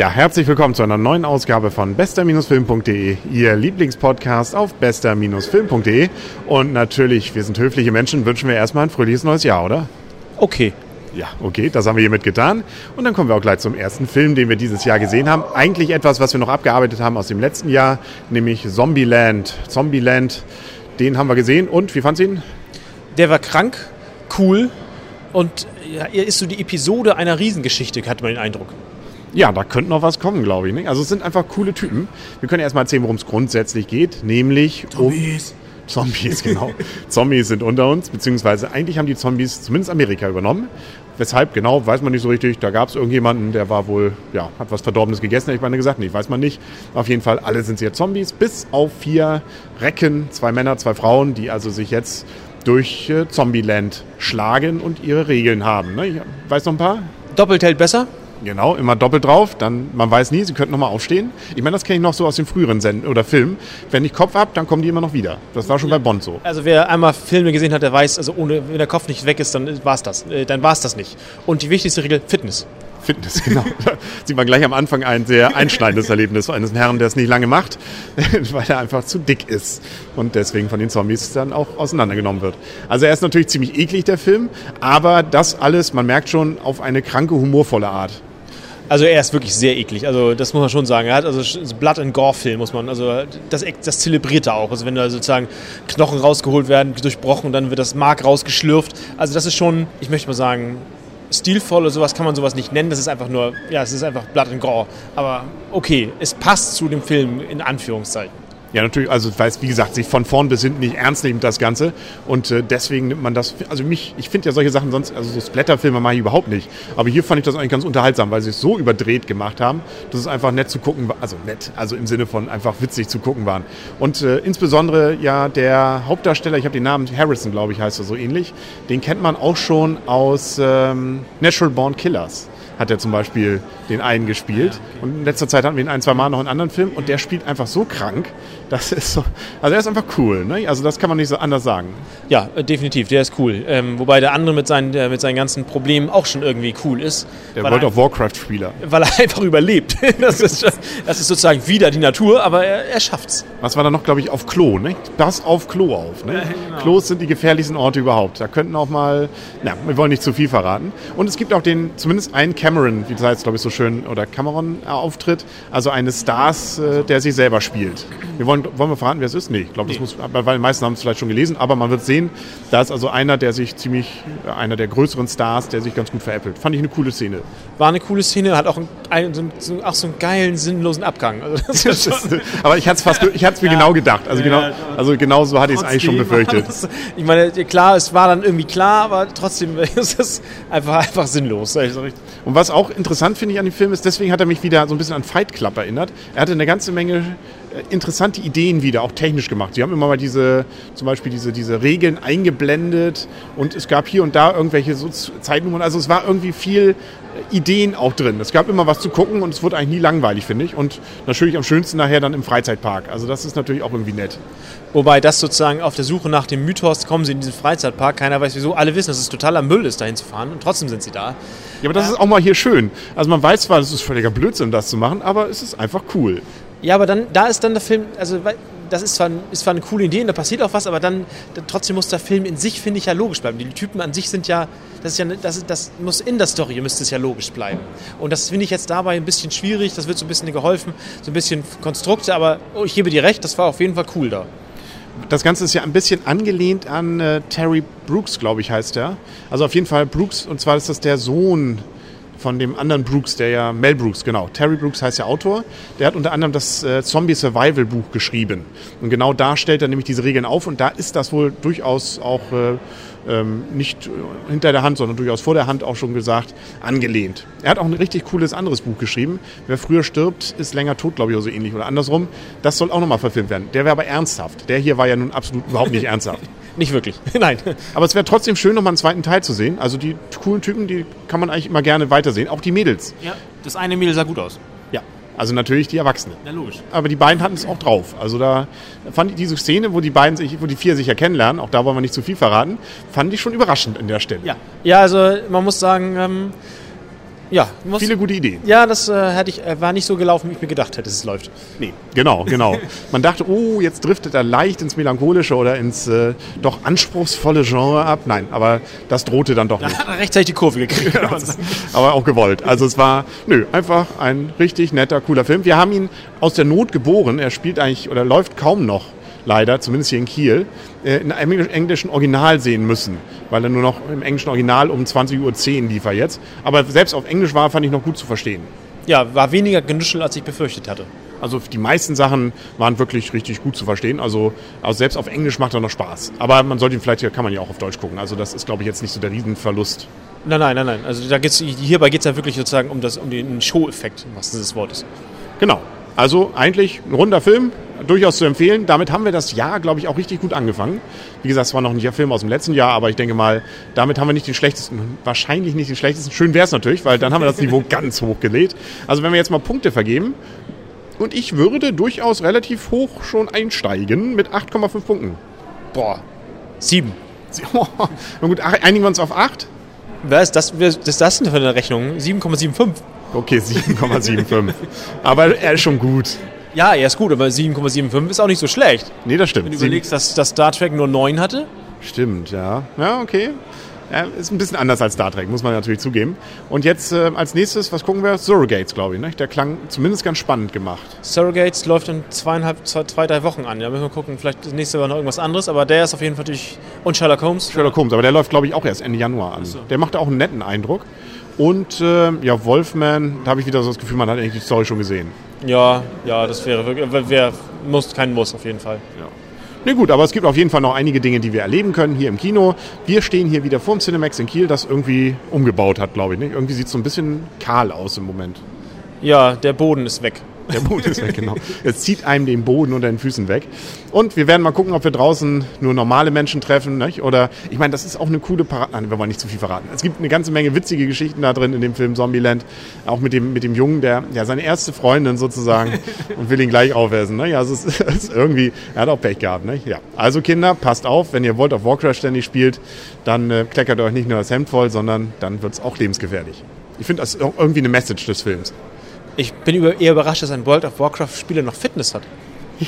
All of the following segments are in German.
Ja, herzlich willkommen zu einer neuen Ausgabe von bester-film.de, Ihr Lieblingspodcast auf bester-film.de. Und natürlich, wir sind höfliche Menschen, wünschen wir erstmal ein fröhliches neues Jahr, oder? Okay. Ja, okay, das haben wir hiermit getan. Und dann kommen wir auch gleich zum ersten Film, den wir dieses Jahr gesehen haben. Eigentlich etwas, was wir noch abgearbeitet haben aus dem letzten Jahr, nämlich Zombieland. Zombieland, den haben wir gesehen. Und wie fand's ihn? Der war krank, cool und ja, er ist so die Episode einer Riesengeschichte, hat man den Eindruck. Ja, da könnte noch was kommen, glaube ich. Nicht? Also es sind einfach coole Typen. Wir können erstmal erzählen, worum es grundsätzlich geht, nämlich Zombies. um Zombies, genau. Zombies sind unter uns, beziehungsweise eigentlich haben die Zombies zumindest Amerika übernommen. Weshalb genau, weiß man nicht so richtig. Da gab es irgendjemanden, der war wohl, ja, hat was Verdorbenes gegessen, hätte ich mal gesagt. Nee, weiß man nicht. Auf jeden Fall, alle sind jetzt Zombies, bis auf vier Recken, zwei Männer, zwei Frauen, die also sich jetzt durch äh, Zombieland schlagen und ihre Regeln haben. Ne? Ich weiß noch ein paar? Doppelt hält besser. Genau, immer doppelt drauf, dann man weiß nie, sie könnten nochmal aufstehen. Ich meine, das kenne ich noch so aus den früheren Senden oder Filmen. Wenn ich Kopf ab, dann kommen die immer noch wieder. Das war schon bei Bond so. Also wer einmal Filme gesehen hat, der weiß, also ohne, wenn der Kopf nicht weg ist, dann war es das. Äh, dann war es das nicht. Und die wichtigste Regel, Fitness. Fitness, genau. Da sieht man gleich am Anfang ein sehr einschneidendes Erlebnis eines Herrn, der es nicht lange macht, weil er einfach zu dick ist und deswegen von den Zombies dann auch auseinandergenommen wird. Also er ist natürlich ziemlich eklig, der Film, aber das alles, man merkt schon, auf eine kranke, humorvolle Art. Also er ist wirklich sehr eklig. Also das muss man schon sagen. Er hat also Blood and Gore Film muss man. Also das, das zelebriert er auch. Also wenn da sozusagen Knochen rausgeholt werden, durchbrochen, dann wird das Mark rausgeschlürft. Also das ist schon, ich möchte mal sagen, stilvoll oder sowas kann man sowas nicht nennen. Das ist einfach nur, ja, es ist einfach Blood and Gore. Aber okay, es passt zu dem Film in Anführungszeichen. Ja, natürlich, also weil es, wie gesagt, sich von vorn bis hinten nicht ernst nimmt, das Ganze. Und äh, deswegen nimmt man das, also mich, ich finde ja solche Sachen sonst, also so Splatterfilme mache ich überhaupt nicht. Aber hier fand ich das eigentlich ganz unterhaltsam, weil sie es so überdreht gemacht haben, dass es einfach nett zu gucken war, also nett, also im Sinne von einfach witzig zu gucken waren. Und äh, insbesondere ja der Hauptdarsteller, ich habe den Namen Harrison, glaube ich, heißt er so ähnlich, den kennt man auch schon aus ähm, Natural Born Killers hat er zum Beispiel den einen gespielt. Und in letzter Zeit hatten wir ihn ein, zwei Mal noch in anderen Filmen und der spielt einfach so krank. Das ist so, also er ist einfach cool. Ne? Also das kann man nicht so anders sagen. Ja, äh, definitiv, der ist cool. Ähm, wobei der andere mit seinen, der mit seinen ganzen Problemen auch schon irgendwie cool ist. Der World of Warcraft-Spieler. Weil er einfach überlebt. Das ist, das ist sozusagen wieder die Natur, aber er, er schafft's. Was war da noch, glaube ich, auf Klo, ne? Das auf Klo auf. Ne? Ja, genau. Klos sind die gefährlichsten Orte überhaupt. Da könnten auch mal, na, wir wollen nicht zu viel verraten. Und es gibt auch den, zumindest einen Cameron, wie das heißt, glaube ich, so schön, oder Cameron-Auftritt, also eines Stars, äh, der sich selber spielt. Wir wollen, wollen wir verraten, wer es ist? Nee, ich glaube, das nee. muss, weil die meisten haben es vielleicht schon gelesen, aber man wird sehen, da ist also einer, der sich ziemlich, äh, einer der größeren Stars, der sich ganz gut veräppelt. Fand ich eine coole Szene. War eine coole Szene, hat auch, einen, so, so, auch so einen geilen, sinnlosen Abgang. Also ist, aber ich hatte es fast, ich hatte es mir ja. genau gedacht. Also, genau, also genau so hatte ich es eigentlich schon befürchtet. ich meine, klar, es war dann irgendwie klar, aber trotzdem ist es einfach, einfach sinnlos. Und was auch interessant finde ich an dem Film ist, deswegen hat er mich wieder so ein bisschen an Fight Club erinnert. Er hatte eine ganze Menge interessante Ideen wieder, auch technisch gemacht. Sie haben immer mal diese, zum Beispiel diese, diese Regeln eingeblendet und es gab hier und da irgendwelche so Zeitnummern. Also es war irgendwie viel äh, Ideen auch drin. Es gab immer was zu gucken und es wurde eigentlich nie langweilig, finde ich. Und natürlich am schönsten nachher dann im Freizeitpark. Also das ist natürlich auch irgendwie nett. Wobei das sozusagen auf der Suche nach dem Mythos kommen sie in diesen Freizeitpark. Keiner weiß wieso. Alle wissen, dass es totaler Müll ist, dahin zu fahren. Und trotzdem sind sie da. Ja, aber das ist auch mal hier schön. Also man weiß zwar, es ist völliger Blödsinn, das zu machen, aber es ist einfach cool. Ja, aber dann, da ist dann der Film, also das ist zwar, ist zwar eine coole Idee und da passiert auch was, aber dann, trotzdem muss der Film in sich, finde ich, ja logisch bleiben. Die Typen an sich sind ja, das ist ja, das, das muss in der Story, müsste es ja logisch bleiben. Und das finde ich jetzt dabei ein bisschen schwierig, das wird so ein bisschen geholfen, so ein bisschen Konstrukte, aber oh, ich gebe dir recht, das war auf jeden Fall cool da. Das Ganze ist ja ein bisschen angelehnt an äh, Terry Brooks, glaube ich, heißt er. Also auf jeden Fall Brooks, und zwar ist das der Sohn von dem anderen Brooks, der ja, Mel Brooks, genau. Terry Brooks heißt ja Autor. Der hat unter anderem das äh, Zombie Survival Buch geschrieben. Und genau da stellt er nämlich diese Regeln auf und da ist das wohl durchaus auch äh, ähm, nicht hinter der Hand, sondern durchaus vor der Hand auch schon gesagt, angelehnt. Er hat auch ein richtig cooles anderes Buch geschrieben. Wer früher stirbt, ist länger tot, glaube ich, oder so ähnlich. Oder andersrum. Das soll auch nochmal verfilmt werden. Der wäre aber ernsthaft. Der hier war ja nun absolut überhaupt nicht ernsthaft. Nicht wirklich, nein. Aber es wäre trotzdem schön, nochmal einen zweiten Teil zu sehen. Also die coolen Typen, die kann man eigentlich immer gerne weitersehen. Auch die Mädels. Ja, das eine Mädel sah gut aus. Also natürlich die Erwachsenen. Ja, logisch. Aber die beiden hatten es auch drauf. Also da fand ich diese Szene, wo die beiden sich, wo die vier sich ja kennenlernen, auch da wollen wir nicht zu viel verraten, fand ich schon überraschend an der Stelle. Ja, ja also man muss sagen, ähm, Ja, muss, Viele gute Ideen. ja, das äh, hätte ich, äh, war nicht so gelaufen, wie ich mir gedacht hätte, dass es läuft. Nee, genau, genau. Man dachte, oh, jetzt driftet er leicht ins Melancholische oder ins äh, doch anspruchsvolle Genre ab. Nein, aber das drohte dann doch nicht. Hat er rechtzeitig die Kurve gekriegt. Das sagen. ist aber auch gewollt. Also es war, nö, einfach ein richtig netter, cooler Film. Wir haben ihn aus der Not geboren. Er spielt eigentlich oder läuft kaum noch, leider, zumindest hier in Kiel, äh, in einem engl- englischen Original sehen müssen, weil er nur noch im englischen Original um 20.10 Uhr lief er jetzt. Aber selbst auf Englisch war, fand ich noch gut zu verstehen. Ja, war weniger genuschelt, als ich befürchtet hatte. Also die meisten Sachen waren wirklich richtig gut zu verstehen. Also, also selbst auf Englisch macht er noch Spaß. Aber man sollte ihn vielleicht, kann man ja auch auf Deutsch gucken. Also das ist, glaube ich, jetzt nicht so der Riesenverlust. Nein, nein, nein, nein. Also da geht's, hierbei geht es ja wirklich sozusagen um, das, um den Show-Effekt, wahrsten Sinne des Wortes. Genau. Also eigentlich ein runder Film, durchaus zu empfehlen. Damit haben wir das Jahr, glaube ich, auch richtig gut angefangen. Wie gesagt, es war noch ein Film aus dem letzten Jahr, aber ich denke mal, damit haben wir nicht den schlechtesten, wahrscheinlich nicht den schlechtesten. Schön wäre es natürlich, weil dann haben wir das Niveau ganz hoch gelegt. Also wenn wir jetzt mal Punkte vergeben, und ich würde durchaus relativ hoch schon einsteigen mit 8,5 Punkten. Boah. Sieben. Na gut, einigen wir uns auf 8? Wer ist das, wer ist das denn für eine Rechnung? 7,75. Okay, 7,75. aber er ist schon gut. Ja, er ist gut, aber 7,75 ist auch nicht so schlecht. Nee, das stimmt. Wenn du überlegst, dass, dass Star Trek nur 9 hatte. Stimmt, ja. Ja, okay. Ja, ist ein bisschen anders als Star Trek, muss man natürlich zugeben. Und jetzt äh, als nächstes, was gucken wir? Surrogates, glaube ich. Ne? Der klang zumindest ganz spannend gemacht. Surrogates läuft in zweieinhalb, zwei, zwei, drei Wochen an. Da müssen wir gucken, vielleicht das nächste Woche noch irgendwas anderes, aber der ist auf jeden Fall natürlich. Und Sherlock Holmes. Sherlock Holmes, aber der läuft, glaube ich, auch erst Ende Januar an. Der macht auch einen netten Eindruck. Und äh, ja, Wolfman, da habe ich wieder so das Gefühl, man hat eigentlich die Story schon gesehen. Ja, ja, das wäre wirklich. Wär, muss, kein Muss auf jeden Fall. Ja. Ne gut, aber es gibt auf jeden Fall noch einige Dinge, die wir erleben können hier im Kino. Wir stehen hier wieder vorm Cinemax in Kiel, das irgendwie umgebaut hat, glaube ich. Nicht? Irgendwie sieht es so ein bisschen kahl aus im Moment. Ja, der Boden ist weg. Der Boden ist weg, genau. Es zieht einem den Boden unter den Füßen weg. Und wir werden mal gucken, ob wir draußen nur normale Menschen treffen. Nicht? Oder, ich meine, das ist auch eine coole Parade. Nein, wir wollen nicht zu viel verraten. Es gibt eine ganze Menge witzige Geschichten da drin in dem Film Zombieland. Auch mit dem, mit dem Jungen, der ja seine erste Freundin sozusagen und will ihn gleich aufessen. Ne? Ja, also es ist, es ist irgendwie, er hat auch Pech gehabt. Ne? Ja. Also Kinder, passt auf, wenn ihr World of Warcraft ständig spielt, dann äh, kleckert euch nicht nur das Hemd voll, sondern dann wird es auch lebensgefährlich. Ich finde, das irgendwie eine Message des Films. Ich bin eher überrascht, dass ein World of Warcraft-Spieler noch Fitness hat.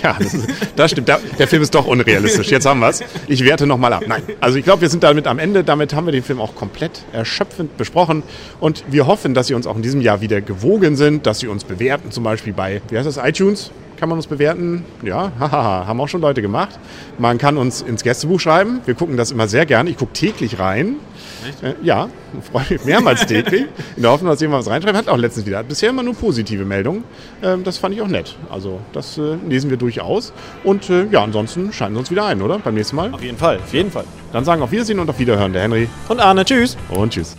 Ja, das, ist, das stimmt. Der, der Film ist doch unrealistisch. Jetzt haben wir es. Ich werte nochmal ab. Nein, also ich glaube, wir sind damit am Ende. Damit haben wir den Film auch komplett erschöpfend besprochen. Und wir hoffen, dass Sie uns auch in diesem Jahr wieder gewogen sind, dass Sie uns bewerten, zum Beispiel bei, wie heißt das, iTunes? Kann man uns bewerten? Ja, hahaha, haben auch schon Leute gemacht. Man kann uns ins Gästebuch schreiben. Wir gucken das immer sehr gerne. Ich gucke täglich rein. Äh, ja, freue mich mehrmals täglich. In der Hoffnung, dass jemand was reinschreibt. Hat auch letztens wieder. Hat bisher immer nur positive Meldungen. Ähm, das fand ich auch nett. Also, das äh, lesen wir durchaus. Und äh, ja, ansonsten schalten Sie uns wieder ein, oder? Beim nächsten Mal. Auf jeden Fall, auf jeden Fall. Dann sagen auf Wiedersehen und auf Wiederhören der Henry. Und Arne, tschüss. Und tschüss.